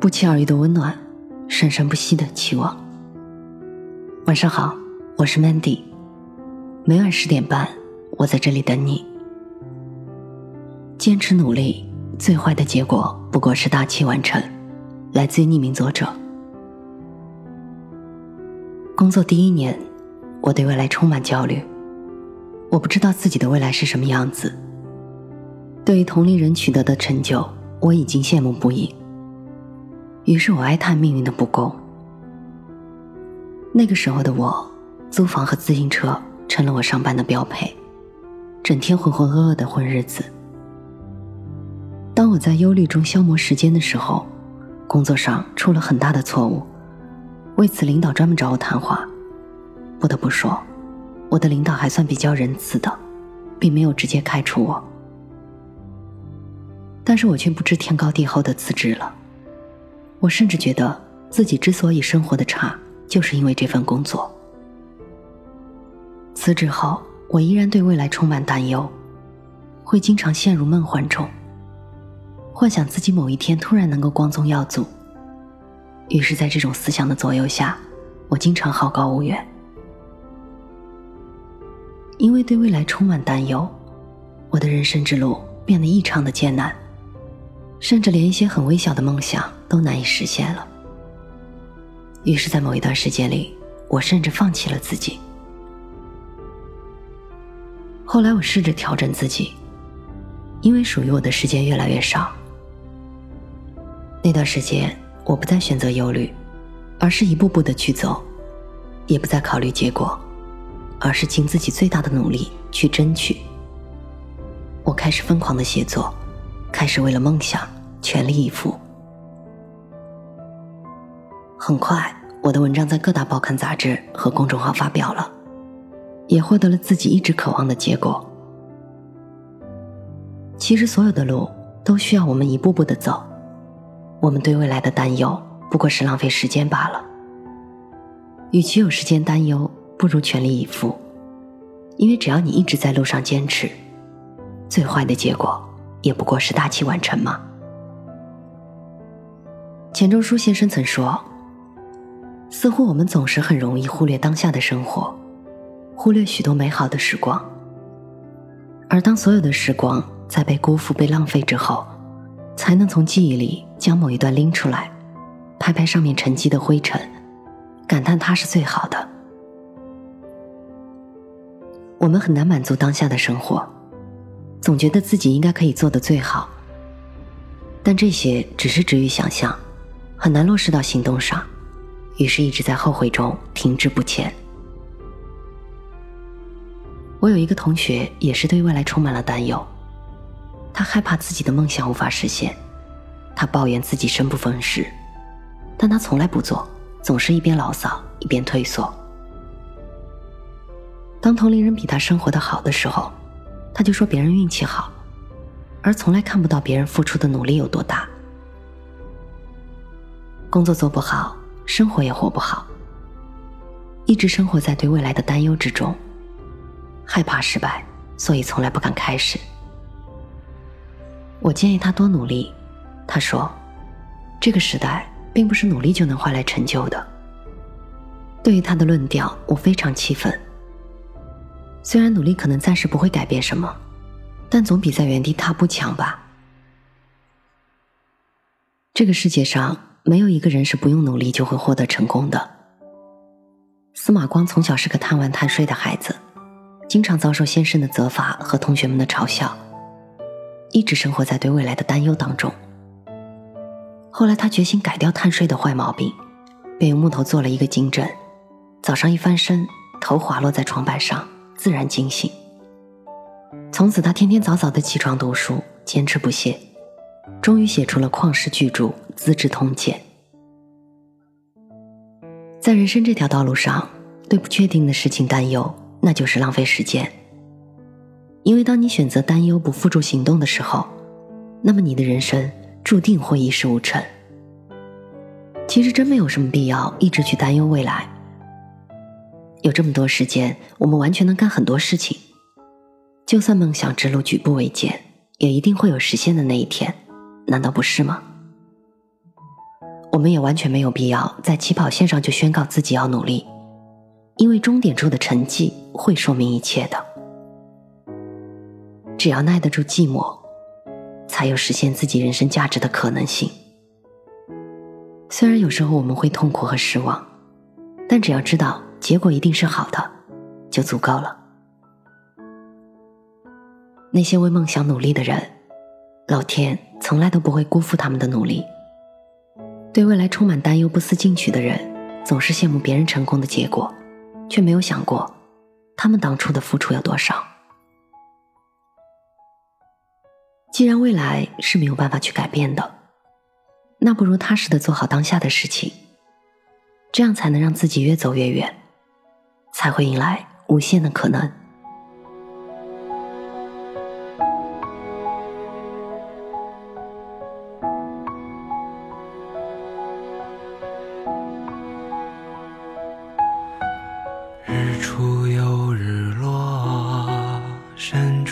不期而遇的温暖，生生不息的期望。晚上好，我是 Mandy，每晚十点半，我在这里等你。坚持努力，最坏的结果不过是大器晚成。来自于匿名作者。工作第一年，我对未来充满焦虑，我不知道自己的未来是什么样子。对于同龄人取得的成就，我已经羡慕不已。于是我哀叹命运的不公。那个时候的我，租房和自行车成了我上班的标配，整天浑浑噩噩的混日子。当我在忧虑中消磨时间的时候，工作上出了很大的错误，为此领导专门找我谈话。不得不说，我的领导还算比较仁慈的，并没有直接开除我。但是我却不知天高地厚的辞职了。我甚至觉得自己之所以生活的差，就是因为这份工作。辞职后，我依然对未来充满担忧，会经常陷入梦幻中，幻想自己某一天突然能够光宗耀祖。于是，在这种思想的左右下，我经常好高骛远。因为对未来充满担忧，我的人生之路变得异常的艰难。甚至连一些很微小的梦想都难以实现了。于是，在某一段时间里，我甚至放弃了自己。后来，我试着调整自己，因为属于我的时间越来越少。那段时间，我不再选择忧虑，而是一步步的去走；也不再考虑结果，而是尽自己最大的努力去争取。我开始疯狂的写作。开始为了梦想全力以赴。很快，我的文章在各大报刊杂志和公众号发表了，也获得了自己一直渴望的结果。其实，所有的路都需要我们一步步的走。我们对未来的担忧，不过是浪费时间罢了。与其有时间担忧，不如全力以赴。因为只要你一直在路上坚持，最坏的结果。也不过是大器晚成嘛。钱钟书先生曾说：“似乎我们总是很容易忽略当下的生活，忽略许多美好的时光。而当所有的时光在被辜负、被浪费之后，才能从记忆里将某一段拎出来，拍拍上面沉积的灰尘，感叹它是最好的。我们很难满足当下的生活。”总觉得自己应该可以做的最好，但这些只是止于想象，很难落实到行动上，于是一直在后悔中停滞不前。我有一个同学也是对未来充满了担忧，他害怕自己的梦想无法实现，他抱怨自己生不逢时，但他从来不做，总是一边牢骚一边退缩。当同龄人比他生活的好的时候。他就说别人运气好，而从来看不到别人付出的努力有多大。工作做不好，生活也活不好，一直生活在对未来的担忧之中，害怕失败，所以从来不敢开始。我建议他多努力，他说：“这个时代并不是努力就能换来成就的。”对于他的论调，我非常气愤。虽然努力可能暂时不会改变什么，但总比在原地踏步强吧。这个世界上没有一个人是不用努力就会获得成功的。司马光从小是个贪玩贪睡的孩子，经常遭受先生的责罚和同学们的嘲笑，一直生活在对未来的担忧当中。后来他决心改掉贪睡的坏毛病，便用木头做了一个金枕，早上一翻身，头滑落在床板上。自然惊醒。从此，他天天早早的起床读书，坚持不懈，终于写出了旷世巨著《资治通鉴》。在人生这条道路上，对不确定的事情担忧，那就是浪费时间。因为当你选择担忧不付诸行动的时候，那么你的人生注定会一事无成。其实，真没有什么必要一直去担忧未来。有这么多时间，我们完全能干很多事情。就算梦想之路举步维艰，也一定会有实现的那一天，难道不是吗？我们也完全没有必要在起跑线上就宣告自己要努力，因为终点处的成绩会说明一切的。只要耐得住寂寞，才有实现自己人生价值的可能性。虽然有时候我们会痛苦和失望，但只要知道结果一定是好的，就足够了。那些为梦想努力的人，老天从来都不会辜负他们的努力。对未来充满担忧、不思进取的人，总是羡慕别人成功的结果，却没有想过他们当初的付出有多少。既然未来是没有办法去改变的，那不如踏实的做好当下的事情，这样才能让自己越走越远，才会迎来无限的可能。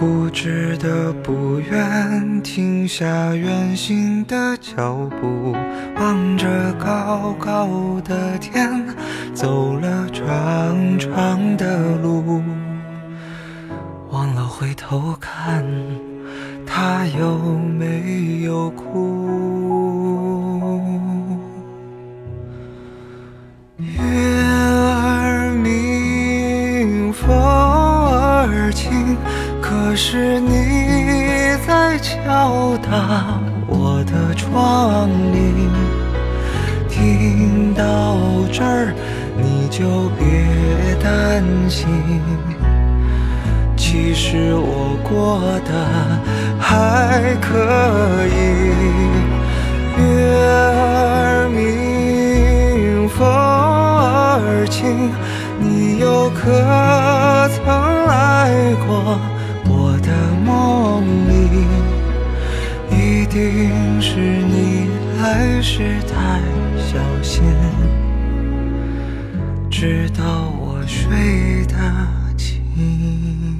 固执的不愿停下远行的脚步，望着高高的天，走了长长的路，忘了回头看，他有没有哭？可是你在敲打我的窗棂，听到这儿你就别担心，其实我过得还可以。月儿明，风儿轻，你又可曾来过？定是你来时太小心，直到我睡得轻。